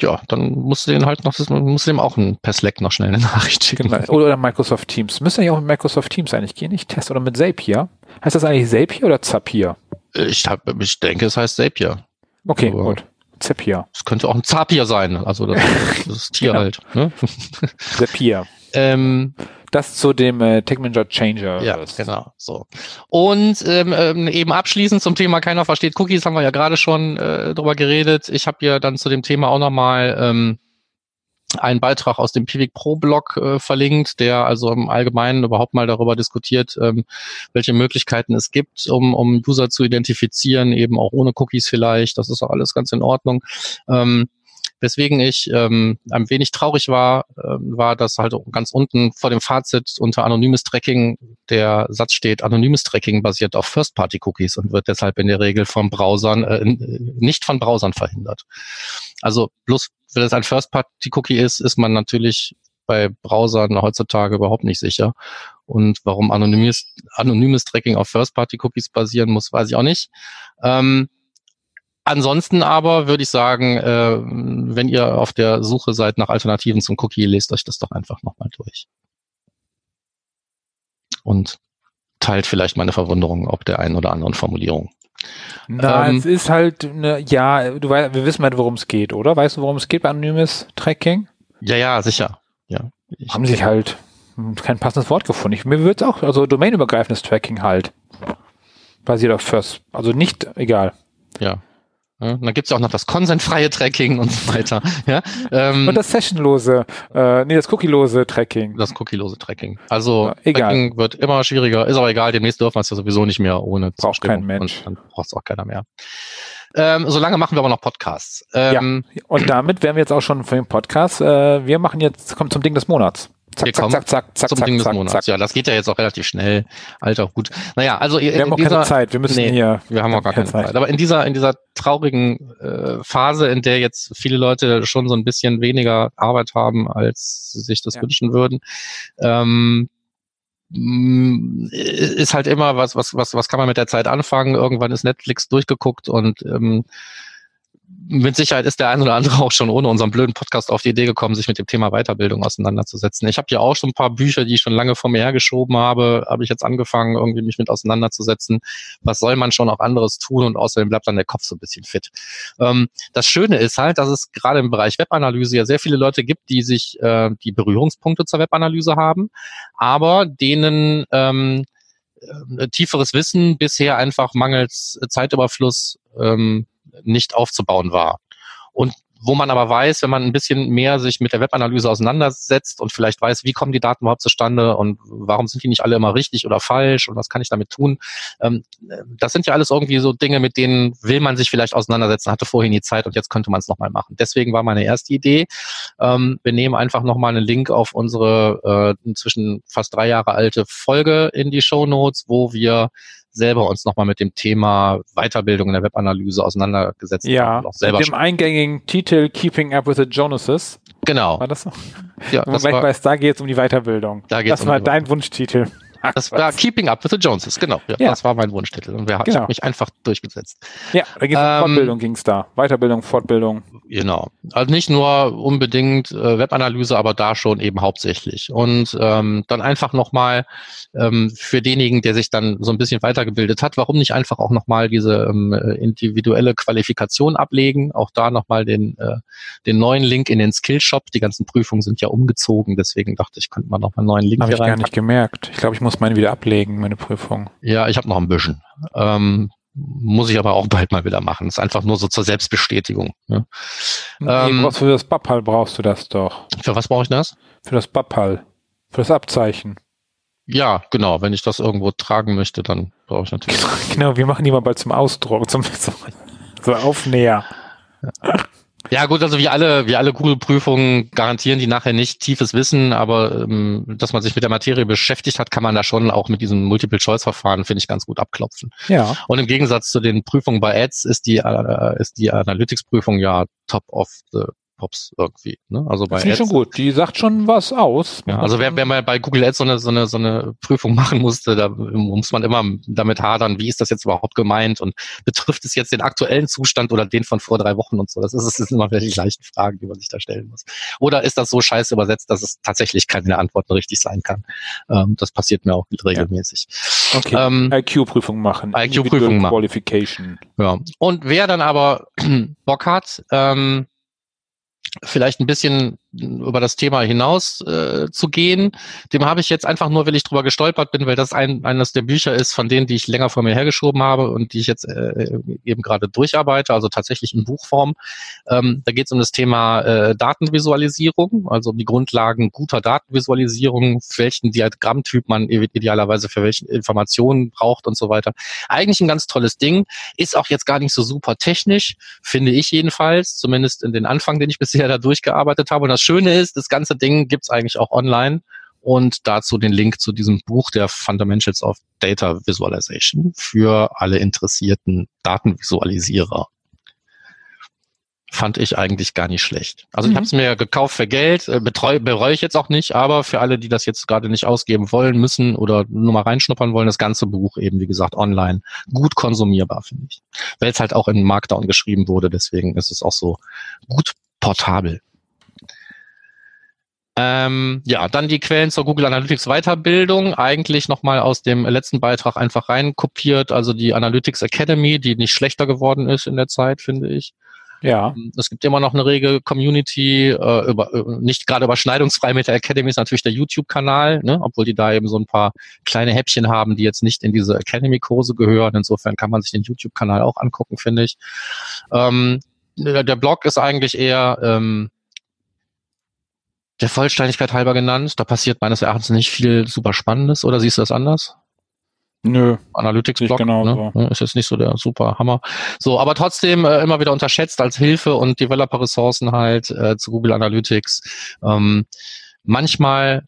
ja, dann musst du den halt noch, musst du dem auch ein, per Slack noch schnell eine Nachricht schicken. Genau. Oder Microsoft Teams. Müsste ja auch mit Microsoft Teams eigentlich gehen, nicht Test oder mit Zapier. Heißt das eigentlich Zapier oder Zapier? Ich, hab, ich denke, es heißt Zapier. Okay, Aber gut. Zapier. Es könnte auch ein Zapier sein, also das, das Tier genau. halt. Ne? Zapier. ähm, das zu dem äh, Tech Manager Changer. Ja, ist. genau. So. Und ähm, ähm, eben abschließend zum Thema keiner versteht Cookies haben wir ja gerade schon äh, drüber geredet. Ich habe ja dann zu dem Thema auch nochmal ähm, einen Beitrag aus dem Pivik Pro Blog äh, verlinkt, der also im Allgemeinen überhaupt mal darüber diskutiert, ähm, welche Möglichkeiten es gibt, um, um User zu identifizieren, eben auch ohne Cookies vielleicht. Das ist auch alles ganz in Ordnung. Ähm, Weswegen ich ähm, ein wenig traurig war, ähm, war, dass halt ganz unten vor dem Fazit unter anonymes Tracking der Satz steht, anonymes Tracking basiert auf First-Party-Cookies und wird deshalb in der Regel von Browsern, äh, nicht von Browsern verhindert. Also bloß, wenn es ein First-Party-Cookie ist, ist man natürlich bei Browsern heutzutage überhaupt nicht sicher. Und warum anonymes, anonymes Tracking auf First-Party-Cookies basieren muss, weiß ich auch nicht. Ähm, Ansonsten aber würde ich sagen, äh, wenn ihr auf der Suche seid nach Alternativen zum Cookie, lest euch das doch einfach nochmal durch. Und teilt vielleicht meine Verwunderung ob der einen oder anderen Formulierung. Na, ähm, es ist halt eine, ja, du weißt, wir wissen halt, worum es geht, oder? Weißt du, worum es geht bei anonymes Tracking? Ja, ja, sicher. Ja. Ich Haben sich halt kein passendes Wort gefunden. Ich, mir wird es auch, also domainübergreifendes Tracking halt. Basiert auf First. Also nicht, egal. Ja. Ja, dann gibt's ja auch noch das konsentfreie Tracking und so weiter. Ja, ähm, und das sessionlose, äh, nee, das cookielose Tracking. Das cookielose Tracking. Also ja, egal. Tracking wird immer schwieriger, ist aber egal, demnächst dürfen wir es ja sowieso nicht mehr ohne Braucht kein Mensch. Und dann braucht auch keiner mehr. Ähm, solange machen wir aber noch Podcasts. Ähm, ja. Und damit wären wir jetzt auch schon für den Podcast. Äh, wir machen jetzt, kommt zum Ding des Monats. Zack, wir kommen zack, zack, zack, zum zack, Ding des zack, Monats. Zack. Ja, das geht ja jetzt auch relativ schnell. Alter Hut. Naja, also wir haben auch dieser, keine Zeit. Wir müssen nee, hier. Wir haben auch gar keine Zeit. Zeit. Aber in dieser in dieser traurigen äh, Phase, in der jetzt viele Leute schon so ein bisschen weniger Arbeit haben, als sie sich das ja. wünschen würden, ähm, ist halt immer was, was, was, was kann man mit der Zeit anfangen? Irgendwann ist Netflix durchgeguckt und ähm, mit Sicherheit ist der ein oder andere auch schon ohne unseren blöden Podcast auf die Idee gekommen, sich mit dem Thema Weiterbildung auseinanderzusetzen. Ich habe ja auch schon ein paar Bücher, die ich schon lange vor mir hergeschoben habe, habe ich jetzt angefangen, irgendwie mich mit auseinanderzusetzen. Was soll man schon auch anderes tun? Und außerdem bleibt dann der Kopf so ein bisschen fit. Ähm, das Schöne ist halt, dass es gerade im Bereich Webanalyse ja sehr viele Leute gibt, die sich äh, die Berührungspunkte zur Webanalyse haben, aber denen ähm, äh, tieferes Wissen bisher einfach mangels Zeitüberfluss ähm, nicht aufzubauen war. Und wo man aber weiß, wenn man ein bisschen mehr sich mit der Webanalyse auseinandersetzt und vielleicht weiß, wie kommen die Daten überhaupt zustande und warum sind die nicht alle immer richtig oder falsch und was kann ich damit tun, ähm, das sind ja alles irgendwie so Dinge, mit denen will man sich vielleicht auseinandersetzen, hatte vorhin die Zeit und jetzt könnte man es nochmal machen. Deswegen war meine erste Idee, ähm, wir nehmen einfach nochmal einen Link auf unsere äh, inzwischen fast drei Jahre alte Folge in die Show Notes, wo wir selber uns nochmal mit dem Thema Weiterbildung in der Webanalyse auseinandergesetzt ja, haben. Ja, selber mit dem eingängigen Titel Keeping Up with the Jonases. Genau. War das so? Ja, das war, weiß, da geht es um die Weiterbildung. Da geht's das um war dein Wunschtitel. Das war Keeping Up with the Joneses, genau. Ja, ja. Das war mein Wunschtitel und wir, genau. ich habe mich einfach durchgesetzt. Ja, da ging ähm, Fortbildung, ging es da. Weiterbildung, Fortbildung. Genau. Also nicht nur unbedingt äh, Webanalyse, aber da schon eben hauptsächlich. Und ähm, dann einfach nochmal ähm, für denjenigen, der sich dann so ein bisschen weitergebildet hat, warum nicht einfach auch nochmal diese ähm, individuelle Qualifikation ablegen? Auch da nochmal den, äh, den neuen Link in den Skillshop. Die ganzen Prüfungen sind ja umgezogen, deswegen dachte ich, könnte man nochmal einen neuen Link Habe ich gar nicht gemerkt. Ich glaube, ich muss meine wieder ablegen, meine Prüfung. Ja, ich habe noch ein bisschen. Ähm, muss ich aber auch bald mal wieder machen. Das ist einfach nur so zur Selbstbestätigung. Ja. Nee, ähm, für das Babhal brauchst du das doch. Für was brauche ich das? Für das Babhal. Für das Abzeichen. Ja, genau. Wenn ich das irgendwo tragen möchte, dann brauche ich natürlich. Genau, wir machen die mal bald zum Ausdruck, zum, zum so Aufnäher. Ja. Ja gut, also wie alle, wie alle Google-Prüfungen garantieren die nachher nicht tiefes Wissen, aber ähm, dass man sich mit der Materie beschäftigt hat, kann man da schon auch mit diesem Multiple-Choice-Verfahren, finde ich, ganz gut abklopfen. Ja. Und im Gegensatz zu den Prüfungen bei Ads ist die, äh, ist die Analytics-Prüfung ja top of the Pops irgendwie. Ne? Also bei Ads, schon gut. Die sagt schon was aus. Ja, also wer, wer mal bei Google Ads so eine, so eine, so eine Prüfung machen musste, da muss man immer damit hadern, wie ist das jetzt überhaupt gemeint und betrifft es jetzt den aktuellen Zustand oder den von vor drei Wochen und so. Das ist, das ist immer wieder die gleichen Fragen, die man sich da stellen muss. Oder ist das so scheiße übersetzt, dass es tatsächlich keine Antwort richtig sein kann? Ähm, das passiert mir auch regelmäßig. Ja. Okay. Ähm, IQ-Prüfung machen. IQ-Prüfung machen. Qualification. Ja. Und wer dann aber Bock hat, ähm, vielleicht ein bisschen über das Thema hinaus äh, zu gehen. Dem habe ich jetzt einfach nur, weil ich drüber gestolpert bin, weil das ein, eines der Bücher ist von denen, die ich länger vor mir hergeschoben habe und die ich jetzt äh, eben gerade durcharbeite, also tatsächlich in Buchform. Ähm, da geht es um das Thema äh, Datenvisualisierung, also die Grundlagen guter Datenvisualisierung, welchen Diagrammtyp man idealerweise für welche Informationen braucht und so weiter. Eigentlich ein ganz tolles Ding, ist auch jetzt gar nicht so super technisch, finde ich jedenfalls, zumindest in den Anfang, den ich bisher da durchgearbeitet habe. Und das Schöne ist, das ganze Ding gibt's eigentlich auch online und dazu den Link zu diesem Buch der Fundamentals of Data Visualization für alle interessierten Datenvisualisierer. Fand ich eigentlich gar nicht schlecht. Also mhm. ich habe es mir gekauft für Geld, äh, bereue ich jetzt auch nicht, aber für alle, die das jetzt gerade nicht ausgeben wollen, müssen oder nur mal reinschnuppern wollen, das ganze Buch eben, wie gesagt, online, gut konsumierbar, finde ich. Weil es halt auch in Markdown geschrieben wurde, deswegen ist es auch so gut portabel. Ähm, ja, dann die Quellen zur Google Analytics Weiterbildung. Eigentlich nochmal aus dem letzten Beitrag einfach reinkopiert. Also die Analytics Academy, die nicht schlechter geworden ist in der Zeit, finde ich. Ja. Ähm, es gibt immer noch eine rege Community, äh, über, äh, nicht gerade überschneidungsfrei mit der Academy ist natürlich der YouTube-Kanal, ne? obwohl die da eben so ein paar kleine Häppchen haben, die jetzt nicht in diese Academy-Kurse gehören. Insofern kann man sich den YouTube-Kanal auch angucken, finde ich. Ähm, der, der Blog ist eigentlich eher ähm, der Vollständigkeit halber genannt. Da passiert meines Erachtens nicht viel super Spannendes. Oder siehst du das anders? Nö. Analytics-Blog genau ne? so. ist jetzt nicht so der super Hammer. So, aber trotzdem äh, immer wieder unterschätzt als Hilfe und Developer-Ressourcen halt äh, zu Google Analytics. Ähm, manchmal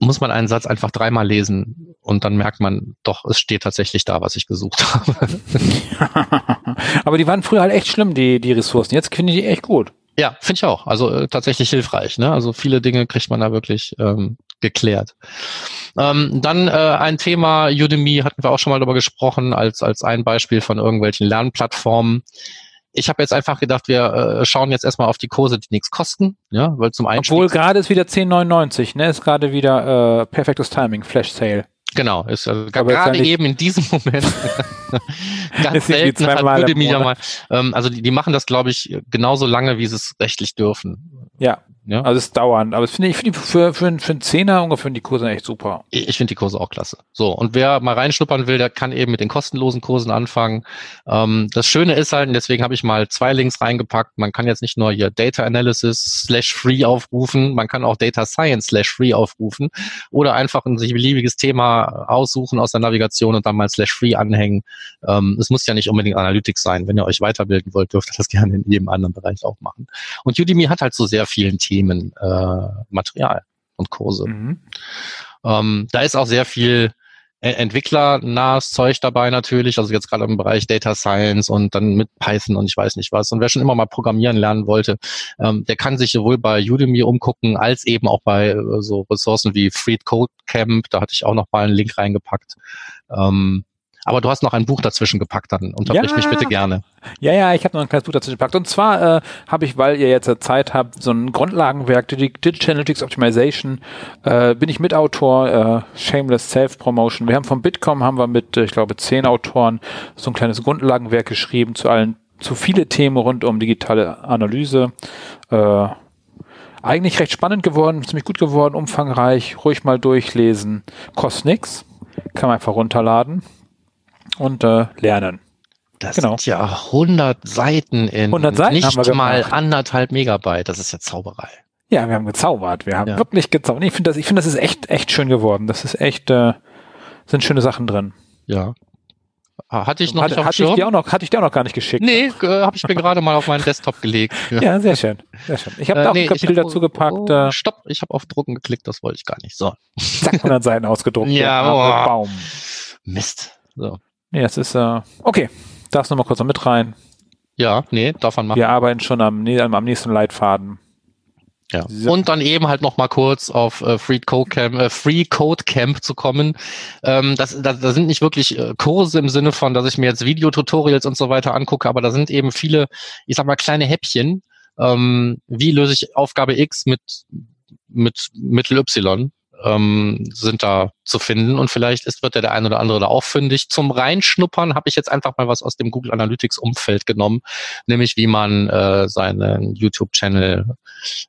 muss man einen Satz einfach dreimal lesen und dann merkt man, doch, es steht tatsächlich da, was ich gesucht habe. Aber die waren früher halt echt schlimm, die, die Ressourcen. Jetzt finde ich die echt gut. Ja, finde ich auch. Also äh, tatsächlich hilfreich. Ne? Also viele Dinge kriegt man da wirklich ähm, geklärt. Ähm, dann äh, ein Thema, Udemy hatten wir auch schon mal darüber gesprochen, als, als ein Beispiel von irgendwelchen Lernplattformen ich habe jetzt einfach gedacht, wir äh, schauen jetzt erstmal auf die Kurse, die nichts kosten, ja, weil zum Einstieg. Obwohl gerade ist wieder 10,99, ne? Ist gerade wieder äh, perfektes Timing, Flash Sale. Genau, ist also gerade eben in diesem Moment ganz selten hat Udemy ja mal. Ähm, also die, die machen das, glaube ich, genauso lange, wie sie es rechtlich dürfen. Ja. Ja. Also es ist dauernd. Aber finde ich finde für, für, für einen Zehner ungefähr die Kurse echt super. Ich, finde die Kurse auch klasse. So, und wer mal reinschnuppern will, der kann eben mit den kostenlosen Kursen anfangen. Ähm, das Schöne ist halt, und deswegen habe ich mal zwei Links reingepackt, man kann jetzt nicht nur hier Data Analysis slash free aufrufen, man kann auch Data Science slash free aufrufen oder einfach ein sich beliebiges Thema aussuchen aus der Navigation und dann mal slash free anhängen. Ähm, es muss ja nicht unbedingt Analytics sein. Wenn ihr euch weiterbilden wollt, dürft ihr das gerne in jedem anderen Bereich auch machen. Und Udemy hat halt so sehr vielen Themen Themen äh, Material und Kurse. Mhm. Ähm, da ist auch sehr viel e-, entwicklernahes Zeug dabei natürlich, also jetzt gerade im Bereich Data Science und dann mit Python und ich weiß nicht was. Und wer schon immer mal programmieren lernen wollte, ähm, der kann sich sowohl bei Udemy umgucken, als eben auch bei äh, so Ressourcen wie Freed Code Camp, da hatte ich auch noch mal einen Link reingepackt. Ähm, aber du hast noch ein Buch dazwischen gepackt, dann unterbrich ja. mich bitte gerne. Ja, ja, ich habe noch ein kleines Buch dazwischen gepackt. Und zwar äh, habe ich, weil ihr jetzt Zeit habt, so ein Grundlagenwerk, Digital Analytics Optimization, äh, bin ich Mitautor, äh, Shameless Self-Promotion. Wir haben vom Bitkom, haben wir mit, äh, ich glaube, zehn Autoren so ein kleines Grundlagenwerk geschrieben zu allen, zu viele Themen rund um digitale Analyse. Äh, eigentlich recht spannend geworden, ziemlich gut geworden, umfangreich, ruhig mal durchlesen. Kostet nix, kann man einfach runterladen und äh, lernen. Das genau. sind ja 100 Seiten in 100 Seiten nicht mal anderthalb Megabyte. Das ist ja Zauberei. Ja, wir haben gezaubert. Wir haben ja. wirklich gezaubert. Ich finde das, ich finde, das ist echt, echt schön geworden. Das ist echt, äh, sind schöne Sachen drin. Ja. Ah, hatte ich noch hatte, nicht auf hatte ich dir auch noch, hatte ich dir auch noch gar nicht geschickt. Nee, äh, habe ich mir gerade mal auf meinen Desktop gelegt. Ja, ja sehr schön, sehr schön. Ich habe äh, da auch nee, ein Kapitel hab, dazu gepackt. Oh, äh, stopp, ich habe auf Drucken geklickt, das wollte ich gar nicht. So. Zack, 100 Seiten ausgedruckt. Ja, oh. Baum. Mist. So. Nee, es ist, äh, okay. Darfst du mal kurz noch mit rein? Ja, nee, darf man machen. Wir arbeiten schon am, am nächsten Leitfaden. Ja. Und dann eben halt noch mal kurz auf äh, Free Code Camp, äh, Free Code Camp zu kommen. Ähm, das, da, da sind nicht wirklich äh, Kurse im Sinne von, dass ich mir jetzt Videotutorials und so weiter angucke, aber da sind eben viele, ich sag mal, kleine Häppchen. Ähm, wie löse ich Aufgabe X mit mit Mittel Y ähm, sind da zu finden und vielleicht ist, wird der, der ein oder andere da auch fündig. Zum Reinschnuppern habe ich jetzt einfach mal was aus dem Google Analytics Umfeld genommen, nämlich wie man äh, seinen YouTube-Channel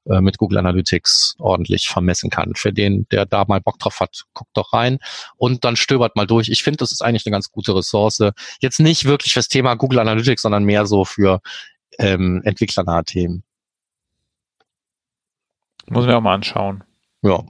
äh, mit Google Analytics ordentlich vermessen kann. Für den, der da mal Bock drauf hat, guckt doch rein und dann stöbert mal durch. Ich finde, das ist eigentlich eine ganz gute Ressource. Jetzt nicht wirklich fürs Thema Google Analytics, sondern mehr so für ähm, entwicklernahe Themen. Muss ich auch mal anschauen. Ja,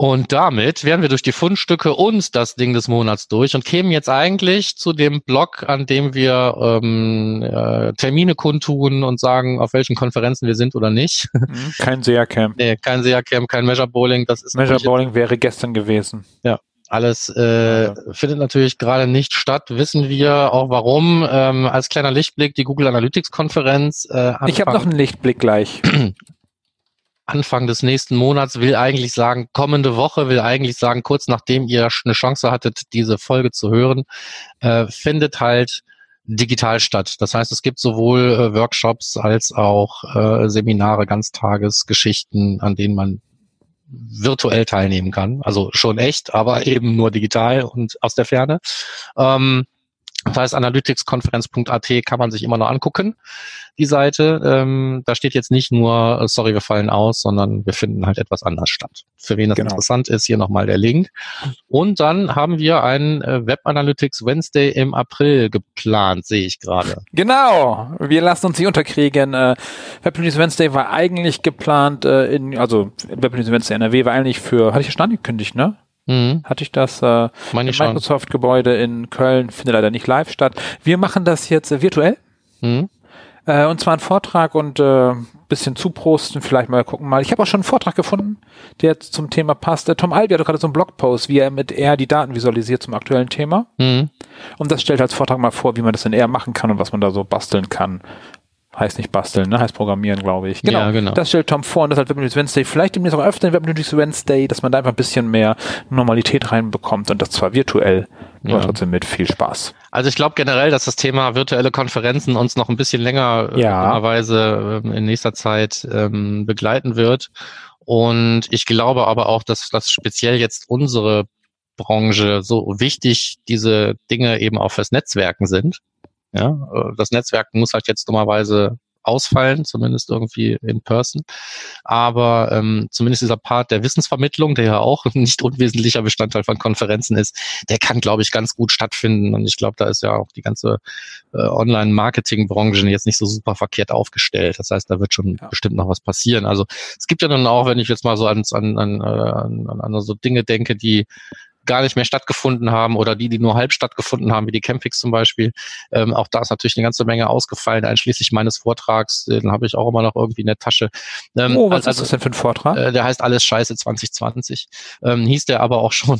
und damit wären wir durch die Fundstücke und das Ding des Monats durch und kämen jetzt eigentlich zu dem Blog, an dem wir ähm, äh, Termine kundtun und sagen, auf welchen Konferenzen wir sind oder nicht. Mhm, kein SEA-Camp. Nee, kein SEA-Camp, kein Measure Bowling. Das ist Measure Bowling wäre gestern gewesen. Ja. Alles äh, ja. findet natürlich gerade nicht statt, wissen wir auch warum. Ähm, als kleiner Lichtblick die Google Analytics Konferenz. Äh, ich habe noch einen Lichtblick gleich. Anfang des nächsten Monats, will eigentlich sagen, kommende Woche, will eigentlich sagen, kurz nachdem ihr eine Chance hattet, diese Folge zu hören, äh, findet halt digital statt. Das heißt, es gibt sowohl äh, Workshops als auch äh, Seminare, Ganztagesgeschichten, an denen man virtuell teilnehmen kann. Also schon echt, aber eben nur digital und aus der Ferne. Ähm, das heißt, analyticskonferenz.at kann man sich immer noch angucken, die Seite. Ähm, da steht jetzt nicht nur, äh, sorry, wir fallen aus, sondern wir finden halt etwas anders statt. Für wen das genau. interessant ist, hier nochmal der Link. Und dann haben wir einen äh, Web Analytics Wednesday im April geplant, sehe ich gerade. Genau, wir lassen uns nicht unterkriegen. Äh, Web Analytics Wednesday war eigentlich geplant, äh, in, also Web Analytics Wednesday NRW war eigentlich für, hatte ich ja schon angekündigt, ne? Mhm. Hatte ich das äh, Microsoft-Gebäude in Köln, findet leider nicht live statt. Wir machen das jetzt äh, virtuell. Mhm. Äh, und zwar ein Vortrag und äh, bisschen zuprosten, vielleicht mal gucken mal. Ich habe auch schon einen Vortrag gefunden, der zum Thema passt. Äh, Tom Albi hat gerade so einen Blogpost, wie er mit R die Daten visualisiert zum aktuellen Thema. Mhm. Und das stellt als Vortrag mal vor, wie man das in R machen kann und was man da so basteln kann. Heißt nicht basteln, ne? Heißt programmieren, glaube ich. Genau, ja, genau. Das stellt Tom vor und das hat Web Wednesday. Vielleicht demnächst auch öfter in Web Wednesday, dass man da einfach ein bisschen mehr Normalität reinbekommt und das zwar virtuell, ja. aber trotzdem mit viel Spaß. Also ich glaube generell, dass das Thema virtuelle Konferenzen uns noch ein bisschen länger äh, ja. Weise ähm, in nächster Zeit ähm, begleiten wird. Und ich glaube aber auch, dass das speziell jetzt unsere Branche so wichtig diese Dinge eben auch fürs Netzwerken sind. Ja, äh, das Netzwerk muss halt jetzt dummerweise ausfallen, zumindest irgendwie in person. Aber ähm, zumindest dieser Part der Wissensvermittlung, der ja auch nicht unwesentlicher Bestandteil von Konferenzen ist, der kann, glaube ich, ganz gut stattfinden. Und ich glaube, da ist ja auch die ganze äh, Online-Marketing-Branche jetzt nicht so super verkehrt aufgestellt. Das heißt, da wird schon ja. bestimmt noch was passieren. Also es gibt ja dann auch, wenn ich jetzt mal so an, an, an, an, an so Dinge denke, die gar nicht mehr stattgefunden haben oder die, die nur halb stattgefunden haben, wie die Campings zum Beispiel. Ähm, auch da ist natürlich eine ganze Menge ausgefallen, einschließlich meines Vortrags. Den habe ich auch immer noch irgendwie in der Tasche. Ähm, oh, was also, ist das denn für ein Vortrag? Äh, der heißt Alles Scheiße 2020. Ähm, hieß der aber auch schon,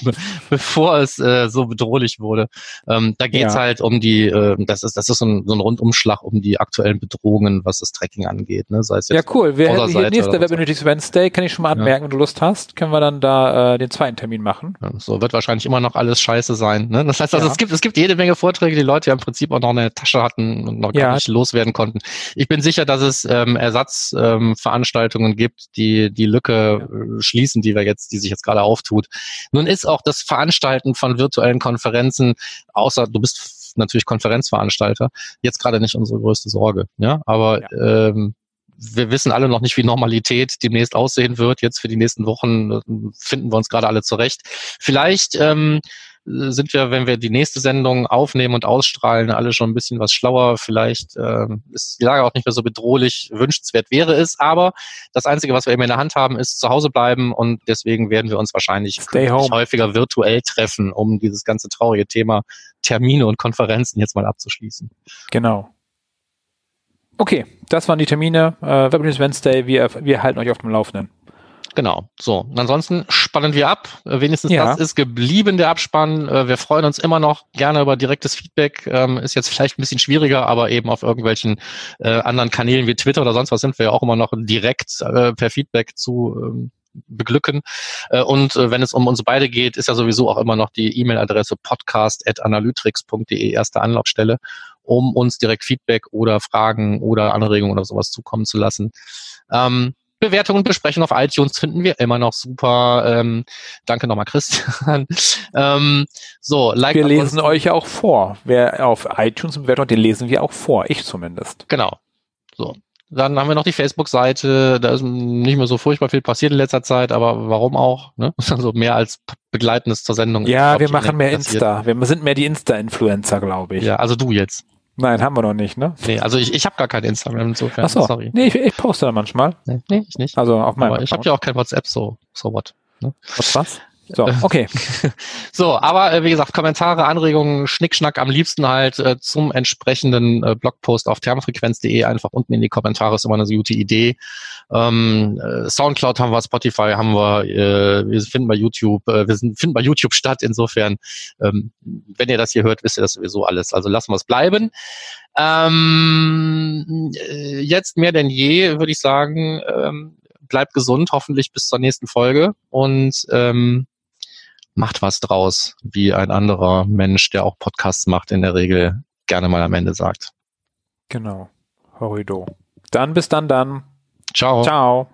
bevor es äh, so bedrohlich wurde. Ähm, da geht's ja. halt um die, äh, das ist, das ist so ein, so ein Rundumschlag um die aktuellen Bedrohungen, was das Tracking angeht. Ne? Sei es jetzt ja, cool. Wir hätten hier nächste Web Wednesday, kann ich schon mal anmerken, ja. wenn du Lust hast, können wir dann da äh, den zweiten Termin machen. So wird wahrscheinlich immer noch alles scheiße sein. Ne? Das heißt also, ja. es gibt es gibt jede Menge Vorträge, die Leute ja im Prinzip auch noch eine Tasche hatten und noch ja. gar nicht loswerden konnten. Ich bin sicher, dass es ähm, Ersatzveranstaltungen ähm, gibt, die die Lücke äh, schließen, die wir jetzt, die sich jetzt gerade auftut. Nun ist auch das Veranstalten von virtuellen Konferenzen, außer du bist natürlich Konferenzveranstalter, jetzt gerade nicht unsere größte Sorge. Ja, aber ja. Ähm, wir wissen alle noch nicht, wie Normalität demnächst aussehen wird. Jetzt für die nächsten Wochen äh, finden wir uns gerade alle zurecht. Vielleicht ähm, sind wir, wenn wir die nächste Sendung aufnehmen und ausstrahlen, alle schon ein bisschen was schlauer. Vielleicht äh, ist die Lage auch nicht mehr so bedrohlich. Wünschenswert wäre es, aber das Einzige, was wir eben in der Hand haben, ist zu Hause bleiben und deswegen werden wir uns wahrscheinlich häufiger virtuell treffen, um dieses ganze traurige Thema Termine und Konferenzen jetzt mal abzuschließen. Genau. Okay, das waren die Termine. Äh, Web News Wednesday. Wir, wir halten euch auf dem Laufenden. Genau. So. Und ansonsten spannen wir ab. Äh, wenigstens ja. das ist geblieben, der Abspann. Äh, wir freuen uns immer noch gerne über direktes Feedback. Ähm, ist jetzt vielleicht ein bisschen schwieriger, aber eben auf irgendwelchen äh, anderen Kanälen wie Twitter oder sonst was sind wir ja auch immer noch direkt per Feedback zu ähm, beglücken. Und wenn es um uns beide geht, ist ja sowieso auch immer noch die E-Mail-Adresse podcast.analytrix.de erste Anlaufstelle um uns direkt Feedback oder Fragen oder Anregungen oder sowas zukommen zu lassen. Ähm, Bewertungen und Besprechungen auf iTunes finden wir immer noch super. Ähm, danke nochmal, Christian. ähm, so, like wir lesen euch ja auch vor. Wer auf iTunes bewertet, den lesen wir auch vor. Ich zumindest. Genau. So. Dann haben wir noch die Facebook-Seite. Da ist nicht mehr so furchtbar viel passiert in letzter Zeit, aber warum auch? Ne? Also mehr als Begleitendes zur Sendung. Ja, wir machen mehr passiert. Insta. Wir sind mehr die Insta-Influencer, glaube ich. Ja, also du jetzt. Nein, haben wir noch nicht, ne? Nee, also ich, ich habe gar kein Instagram insofern. Ach so. Sorry. Nee, ich, ich poste da manchmal. Nee, nee ich nicht. Also auf meinem Aber ich habe ja auch kein WhatsApp, so, so what. Ne? Was, was? So, okay. so, aber äh, wie gesagt, Kommentare, Anregungen, Schnickschnack am liebsten halt äh, zum entsprechenden äh, Blogpost auf thermofrequenz.de einfach unten in die Kommentare ist immer eine gute Idee. Ähm, äh, Soundcloud haben wir, Spotify haben wir, äh, wir finden bei YouTube, äh, wir sind, finden bei YouTube statt. Insofern, ähm, wenn ihr das hier hört, wisst ihr das sowieso alles. Also lassen wir es bleiben. Ähm, äh, jetzt mehr denn je, würde ich sagen, ähm, bleibt gesund, hoffentlich bis zur nächsten Folge und ähm, macht was draus, wie ein anderer Mensch, der auch Podcasts macht, in der Regel gerne mal am Ende sagt. Genau. Horrido. Dann bis dann dann. Ciao. Ciao.